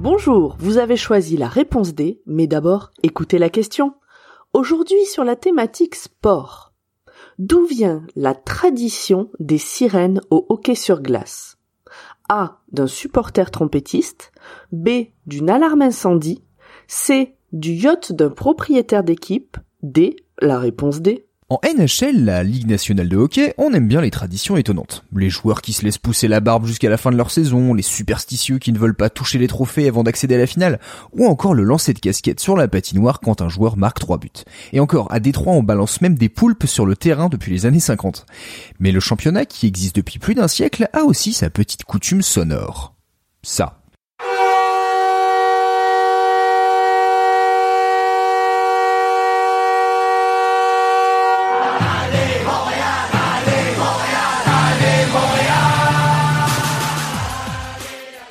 Bonjour, vous avez choisi la réponse D, mais d'abord écoutez la question. Aujourd'hui sur la thématique sport. D'où vient la tradition des sirènes au hockey sur glace? A. D'un supporter trompettiste. B. D'une alarme incendie. C. Du yacht d'un propriétaire d'équipe. D. La réponse D. En NHL, la Ligue nationale de hockey, on aime bien les traditions étonnantes. Les joueurs qui se laissent pousser la barbe jusqu'à la fin de leur saison, les superstitieux qui ne veulent pas toucher les trophées avant d'accéder à la finale, ou encore le lancer de casquette sur la patinoire quand un joueur marque trois buts. Et encore, à Détroit, on balance même des poulpes sur le terrain depuis les années 50. Mais le championnat, qui existe depuis plus d'un siècle, a aussi sa petite coutume sonore. Ça.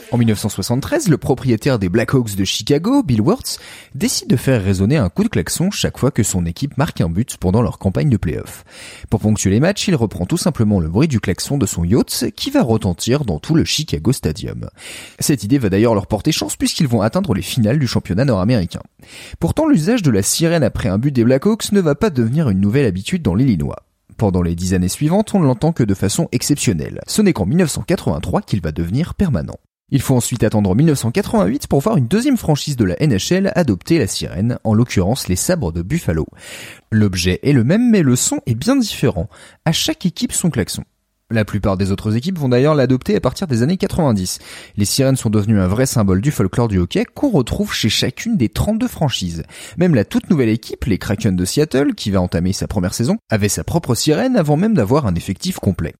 En 1973, le propriétaire des Blackhawks de Chicago, Bill Wirtz, décide de faire résonner un coup de klaxon chaque fois que son équipe marque un but pendant leur campagne de playoff. Pour ponctuer les matchs, il reprend tout simplement le bruit du klaxon de son yacht qui va retentir dans tout le Chicago Stadium. Cette idée va d'ailleurs leur porter chance puisqu'ils vont atteindre les finales du championnat nord-américain. Pourtant, l'usage de la sirène après un but des Blackhawks ne va pas devenir une nouvelle habitude dans l'Illinois. Pendant les dix années suivantes, on ne l'entend que de façon exceptionnelle. Ce n'est qu'en 1983 qu'il va devenir permanent. Il faut ensuite attendre 1988 pour voir une deuxième franchise de la NHL adopter la sirène, en l'occurrence les sabres de Buffalo. L'objet est le même mais le son est bien différent. À chaque équipe son klaxon. La plupart des autres équipes vont d'ailleurs l'adopter à partir des années 90. Les sirènes sont devenues un vrai symbole du folklore du hockey qu'on retrouve chez chacune des 32 franchises. Même la toute nouvelle équipe, les Kraken de Seattle, qui va entamer sa première saison, avait sa propre sirène avant même d'avoir un effectif complet.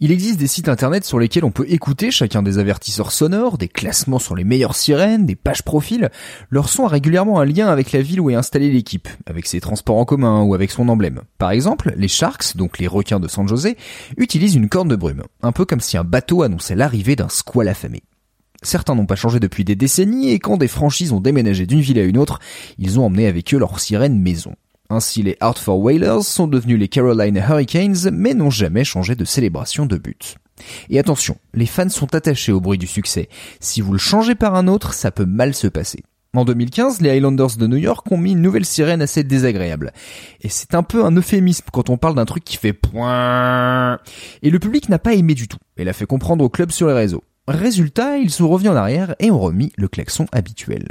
Il existe des sites internet sur lesquels on peut écouter chacun des avertisseurs sonores, des classements sur les meilleures sirènes, des pages profils. Leur son a régulièrement un lien avec la ville où est installée l'équipe, avec ses transports en commun ou avec son emblème. Par exemple, les Sharks, donc les requins de San José, utilisent une corne de brume, un peu comme si un bateau annonçait l'arrivée d'un squal affamé. Certains n'ont pas changé depuis des décennies et quand des franchises ont déménagé d'une ville à une autre, ils ont emmené avec eux leur sirène maison. Ainsi, les Hartford Whalers sont devenus les Carolina Hurricanes, mais n'ont jamais changé de célébration de but. Et attention, les fans sont attachés au bruit du succès. Si vous le changez par un autre, ça peut mal se passer. En 2015, les Highlanders de New York ont mis une nouvelle sirène assez désagréable. Et c'est un peu un euphémisme quand on parle d'un truc qui fait point. Et le public n'a pas aimé du tout, et l'a fait comprendre au club sur les réseaux. Résultat, ils sont revenus en arrière et ont remis le klaxon habituel.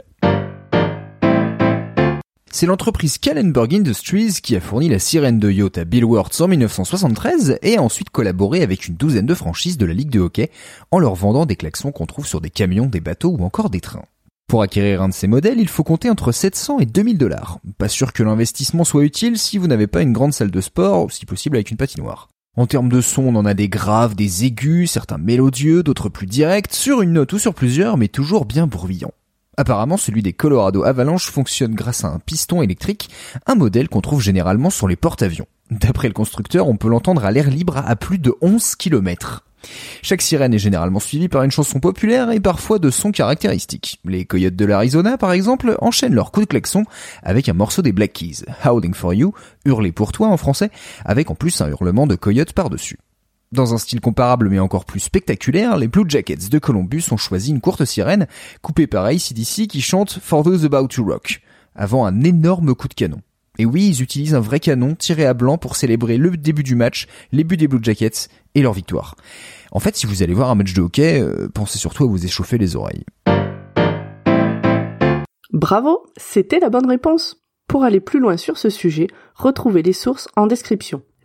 C'est l'entreprise Kallenberg Industries qui a fourni la sirène de yacht à Bill Wirtz en 1973 et a ensuite collaboré avec une douzaine de franchises de la Ligue de hockey en leur vendant des klaxons qu'on trouve sur des camions, des bateaux ou encore des trains. Pour acquérir un de ces modèles, il faut compter entre 700 et 2000 dollars. Pas sûr que l'investissement soit utile si vous n'avez pas une grande salle de sport, si possible avec une patinoire. En termes de son, on en a des graves, des aigus, certains mélodieux, d'autres plus directs, sur une note ou sur plusieurs, mais toujours bien bruyants. Apparemment, celui des Colorado Avalanche fonctionne grâce à un piston électrique, un modèle qu'on trouve généralement sur les porte-avions. D'après le constructeur, on peut l'entendre à l'air libre à plus de 11 km. Chaque sirène est généralement suivie par une chanson populaire et parfois de sons caractéristiques. Les Coyotes de l'Arizona, par exemple, enchaînent leur coup de klaxon avec un morceau des Black Keys, Howling for You, hurler pour toi en français, avec en plus un hurlement de coyote par-dessus. Dans un style comparable mais encore plus spectaculaire, les Blue Jackets de Columbus ont choisi une courte sirène, coupée par ACDC qui chante For Those About to Rock, avant un énorme coup de canon. Et oui, ils utilisent un vrai canon tiré à blanc pour célébrer le début du match, les buts des Blue Jackets et leur victoire. En fait, si vous allez voir un match de hockey, euh, pensez surtout à vous échauffer les oreilles. Bravo, c'était la bonne réponse. Pour aller plus loin sur ce sujet, retrouvez les sources en description.